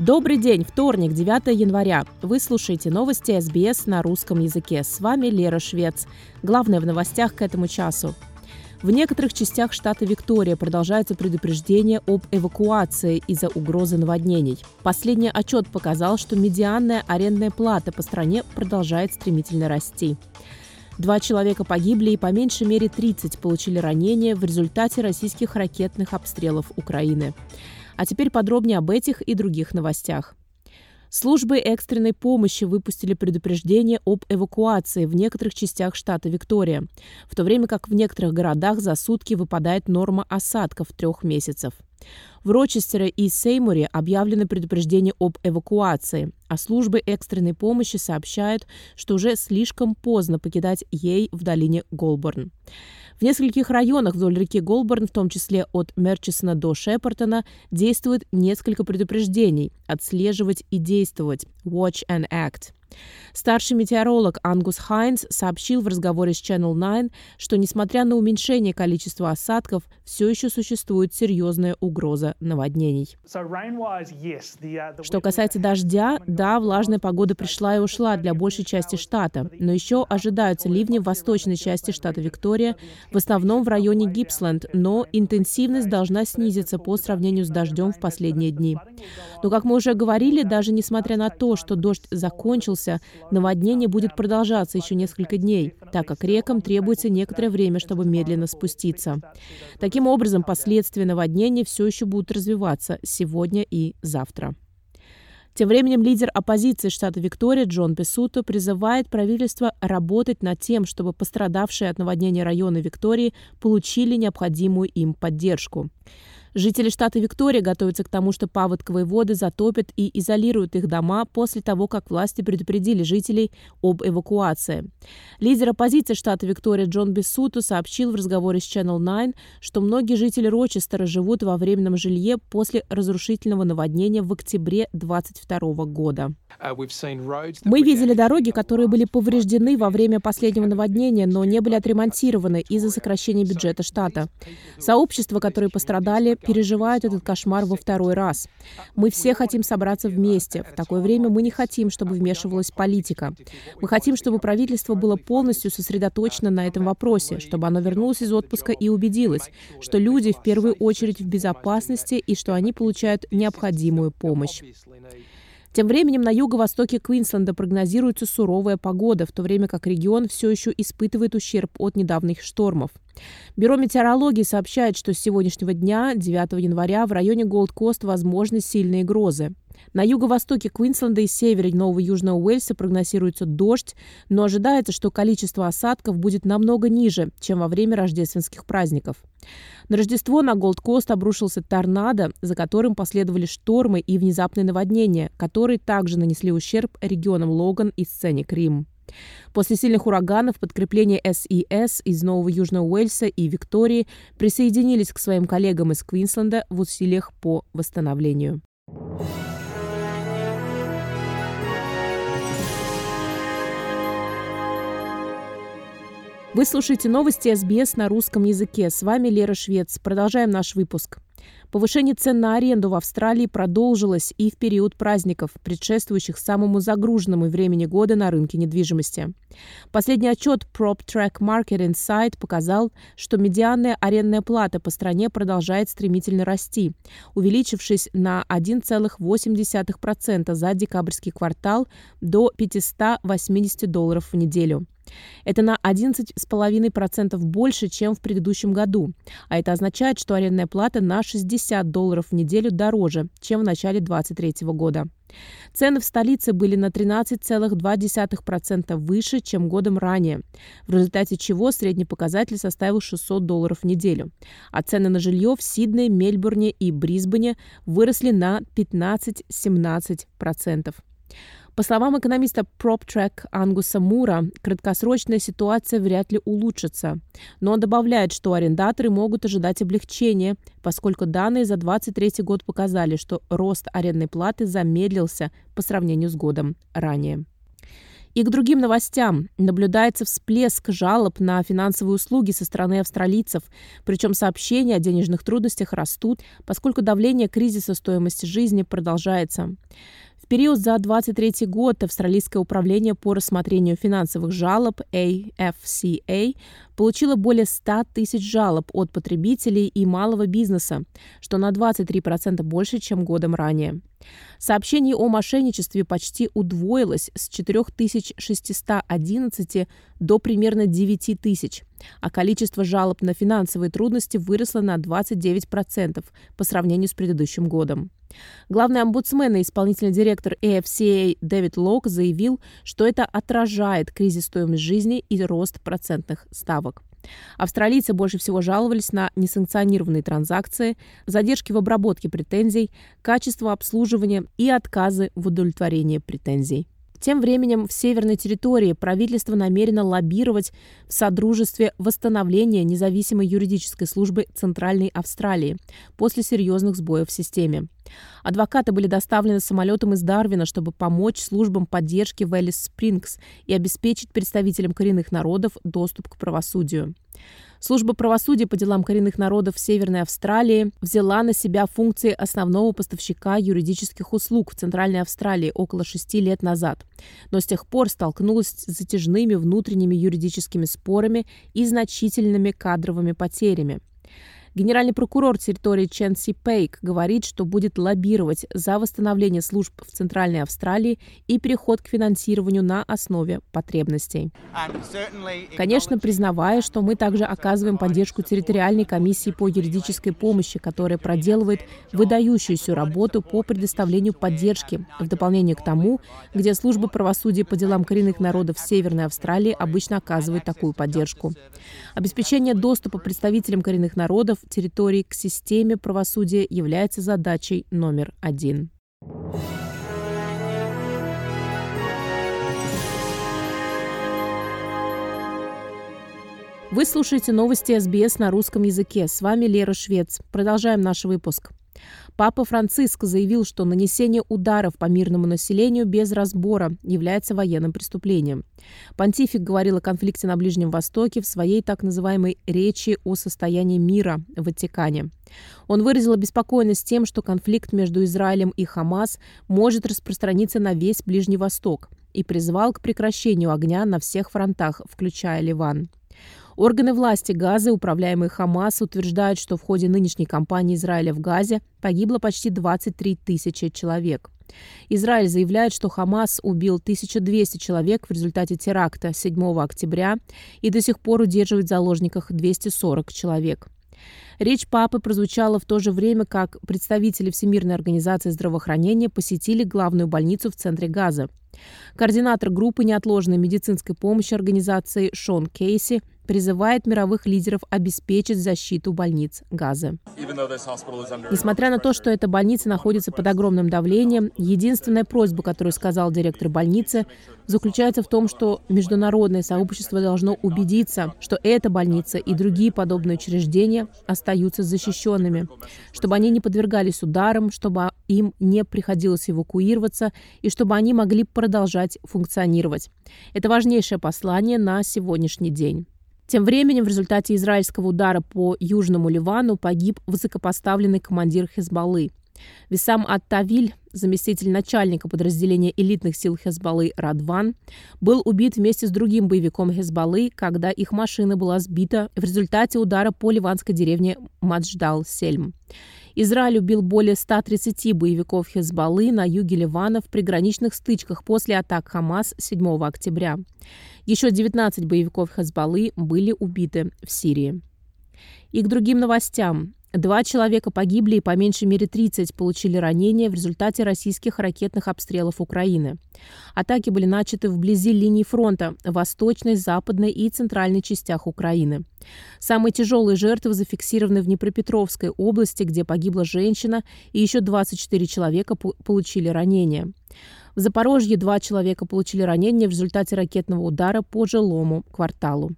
Добрый день, вторник, 9 января. Вы слушаете новости СБС на русском языке. С вами Лера Швец. Главное в новостях к этому часу. В некоторых частях штата Виктория продолжаются предупреждения об эвакуации из-за угрозы наводнений. Последний отчет показал, что медианная арендная плата по стране продолжает стремительно расти. Два человека погибли и по меньшей мере 30 получили ранения в результате российских ракетных обстрелов Украины. А теперь подробнее об этих и других новостях. Службы экстренной помощи выпустили предупреждение об эвакуации в некоторых частях штата Виктория, в то время как в некоторых городах за сутки выпадает норма осадков трех месяцев. В Рочестере и Сеймуре объявлено предупреждение об эвакуации, а службы экстренной помощи сообщают, что уже слишком поздно покидать ей в долине Голборн. В нескольких районах вдоль реки Голборн, в том числе от Мерчисона до Шепартона, действует несколько предупреждений – отслеживать и действовать – watch and act – Старший метеоролог Ангус Хайнс сообщил в разговоре с Channel 9, что несмотря на уменьшение количества осадков, все еще существует серьезная угроза наводнений. Что касается дождя, да, влажная погода пришла и ушла для большей части штата, но еще ожидаются ливни в восточной части штата Виктория, в основном в районе Гипсленд, но интенсивность должна снизиться по сравнению с дождем в последние дни. Но, как мы уже говорили, даже несмотря на то, что дождь закончился, закончился, наводнение будет продолжаться еще несколько дней, так как рекам требуется некоторое время, чтобы медленно спуститься. Таким образом, последствия наводнения все еще будут развиваться сегодня и завтра. Тем временем лидер оппозиции штата Виктория Джон Песуто призывает правительство работать над тем, чтобы пострадавшие от наводнения районы Виктории получили необходимую им поддержку. Жители штата Виктория готовятся к тому, что паводковые воды затопят и изолируют их дома после того, как власти предупредили жителей об эвакуации. Лидер оппозиции штата Виктория Джон Бессуту сообщил в разговоре с Channel 9, что многие жители Рочестера живут во временном жилье после разрушительного наводнения в октябре 2022 года. Uh, Мы видели дороги, которые были повреждены во время последнего наводнения, но не были отремонтированы из-за сокращения бюджета штата. Сообщества, которые пострадали, переживают этот кошмар во второй раз. Мы все хотим собраться вместе. В такое время мы не хотим, чтобы вмешивалась политика. Мы хотим, чтобы правительство было полностью сосредоточено на этом вопросе, чтобы оно вернулось из отпуска и убедилось, что люди в первую очередь в безопасности и что они получают необходимую помощь. Тем временем на юго-востоке Квинсленда прогнозируется суровая погода, в то время как регион все еще испытывает ущерб от недавних штормов. Бюро метеорологии сообщает, что с сегодняшнего дня, 9 января, в районе Голд-Кост возможны сильные грозы. На юго-востоке Квинсленда и севере Нового Южного Уэльса прогнозируется дождь, но ожидается, что количество осадков будет намного ниже, чем во время рождественских праздников. На Рождество на Голд-Кост обрушился торнадо, за которым последовали штормы и внезапные наводнения, которые также нанесли ущерб регионам Логан и Сценик Рим. После сильных ураганов подкрепление СИС из Нового Южного Уэльса и Виктории присоединились к своим коллегам из Квинсленда в усилиях по восстановлению. Вы слушаете новости СБС на русском языке. С вами Лера Швец. Продолжаем наш выпуск. Повышение цен на аренду в Австралии продолжилось и в период праздников, предшествующих самому загруженному времени года на рынке недвижимости. Последний отчет PropTrack Market Insight показал, что медианная арендная плата по стране продолжает стремительно расти, увеличившись на 1,8% за декабрьский квартал до 580 долларов в неделю. Это на 11,5% больше, чем в предыдущем году. А это означает, что арендная плата на 60 долларов в неделю дороже, чем в начале 2023 года. Цены в столице были на 13,2% выше, чем годом ранее, в результате чего средний показатель составил 600 долларов в неделю. А цены на жилье в Сиднее, Мельбурне и Брисбене выросли на 15-17%. По словам экономиста PropTrack Ангуса Мура, краткосрочная ситуация вряд ли улучшится. Но он добавляет, что арендаторы могут ожидать облегчения, поскольку данные за 2023 год показали, что рост арендной платы замедлился по сравнению с годом ранее. И к другим новостям. Наблюдается всплеск жалоб на финансовые услуги со стороны австралийцев. Причем сообщения о денежных трудностях растут, поскольку давление кризиса стоимости жизни продолжается период за 2023 год Австралийское управление по рассмотрению финансовых жалоб AFCA получило более 100 тысяч жалоб от потребителей и малого бизнеса, что на 23% больше, чем годом ранее. Сообщений о мошенничестве почти удвоилось с 4611 до примерно 9 тысяч, а количество жалоб на финансовые трудности выросло на 29% по сравнению с предыдущим годом. Главный омбудсмен и исполнительный директор AFCA Дэвид Лок заявил, что это отражает кризис стоимости жизни и рост процентных ставок. Австралийцы больше всего жаловались на несанкционированные транзакции, задержки в обработке претензий, качество обслуживания и отказы в удовлетворении претензий. Тем временем в северной территории правительство намерено лоббировать в Содружестве восстановления независимой юридической службы Центральной Австралии после серьезных сбоев в системе. Адвокаты были доставлены самолетом из Дарвина, чтобы помочь службам поддержки в Элис Спрингс и обеспечить представителям коренных народов доступ к правосудию. Служба правосудия по делам коренных народов Северной Австралии взяла на себя функции основного поставщика юридических услуг в Центральной Австралии около шести лет назад, но с тех пор столкнулась с затяжными внутренними юридическими спорами и значительными кадровыми потерями. Генеральный прокурор территории Ченси Пейк говорит, что будет лоббировать за восстановление служб в Центральной Австралии и переход к финансированию на основе потребностей. Конечно, признавая, что мы также оказываем поддержку территориальной комиссии по юридической помощи, которая проделывает выдающуюся работу по предоставлению поддержки, в дополнение к тому, где служба правосудия по делам коренных народов Северной Австралии обычно оказывает такую поддержку. Обеспечение доступа представителям коренных народов территорий к системе правосудия является задачей номер один. Вы слушаете новости СБС на русском языке. С вами Лера Швец. Продолжаем наш выпуск. Папа Франциск заявил, что нанесение ударов по мирному населению без разбора является военным преступлением. Понтифик говорил о конфликте на Ближнем Востоке в своей так называемой речи о состоянии мира в Ватикане. Он выразил обеспокоенность тем, что конфликт между Израилем и Хамас может распространиться на весь Ближний Восток и призвал к прекращению огня на всех фронтах, включая Ливан. Органы власти Газы, управляемые Хамас, утверждают, что в ходе нынешней кампании Израиля в Газе погибло почти 23 тысячи человек. Израиль заявляет, что Хамас убил 1200 человек в результате теракта 7 октября и до сих пор удерживает в заложниках 240 человек. Речь папы прозвучала в то же время, как представители Всемирной организации здравоохранения посетили главную больницу в центре Газа. Координатор группы неотложной медицинской помощи организации Шон Кейси призывает мировых лидеров обеспечить защиту больниц Газа. Несмотря на то, что эта больница находится под огромным давлением, единственная просьба, которую сказал директор больницы, заключается в том, что международное сообщество должно убедиться, что эта больница и другие подобные учреждения остаются защищенными, чтобы они не подвергались ударам, чтобы им не приходилось эвакуироваться и чтобы они могли продолжать функционировать. Это важнейшее послание на сегодняшний день. Тем временем в результате израильского удара по Южному Ливану погиб высокопоставленный командир Хезбаллы. Висам Ат-Тавиль, заместитель начальника подразделения элитных сил Хезбаллы Радван, был убит вместе с другим боевиком Хезбаллы, когда их машина была сбита в результате удара по ливанской деревне Мадждал-Сельм. Израиль убил более 130 боевиков Хезбаллы на юге Ливана в приграничных стычках после атак Хамас 7 октября. Еще 19 боевиков Хезбаллы были убиты в Сирии. И к другим новостям. Два человека погибли и по меньшей мере 30 получили ранения в результате российских ракетных обстрелов Украины. Атаки были начаты вблизи линии фронта в восточной, западной и центральной частях Украины. Самые тяжелые жертвы зафиксированы в Днепропетровской области, где погибла женщина, и еще 24 человека получили ранения. В Запорожье два человека получили ранения в результате ракетного удара по жилому кварталу.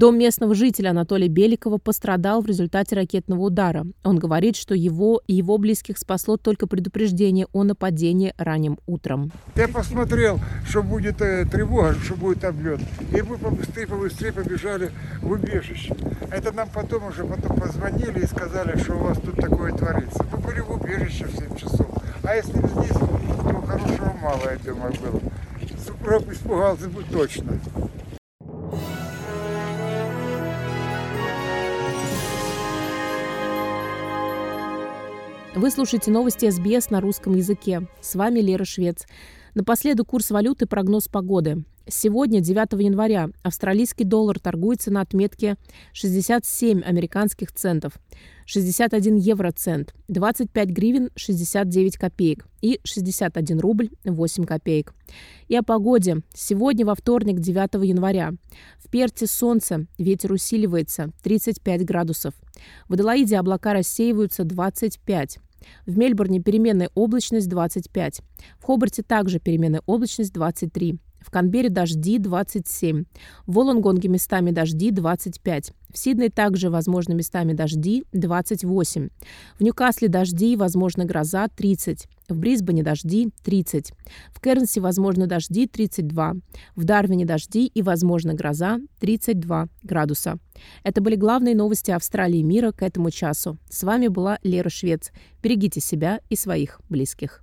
Дом местного жителя Анатолия Беликова пострадал в результате ракетного удара. Он говорит, что его и его близких спасло только предупреждение о нападении ранним утром. Я посмотрел, что будет э, тревога, что будет облет. И мы побыстрее, побыстрее побежали в убежище. Это нам потом уже потом позвонили и сказали, что у вас тут такое творится. Мы были в убежище в 7 часов. А если здесь, то хорошего мало, я думаю, было. Супруг испугался бы точно. Вы слушаете новости СБС на русском языке. С вами Лера Швец. Напоследок курс валюты прогноз погоды. Сегодня, 9 января, австралийский доллар торгуется на отметке 67 американских центов, 61 евроцент, 25 гривен 69 копеек и 61 рубль 8 копеек. И о погоде. Сегодня, во вторник, 9 января. В Перте солнце, ветер усиливается 35 градусов. В Аделаиде облака рассеиваются 25. В Мельбурне переменная облачность 25. В Хобарте также переменная облачность 23. В Канбере дожди 27. В Волонгонге местами дожди 25. В Сиднее также возможно местами дожди 28. В Ньюкасле дожди, возможно гроза 30. В Брисбене дожди 30. В Кернсе возможно дожди 32. В Дарвине дожди и возможно гроза 32 градуса. Это были главные новости Австралии и мира к этому часу. С вами была Лера Швец. Берегите себя и своих близких.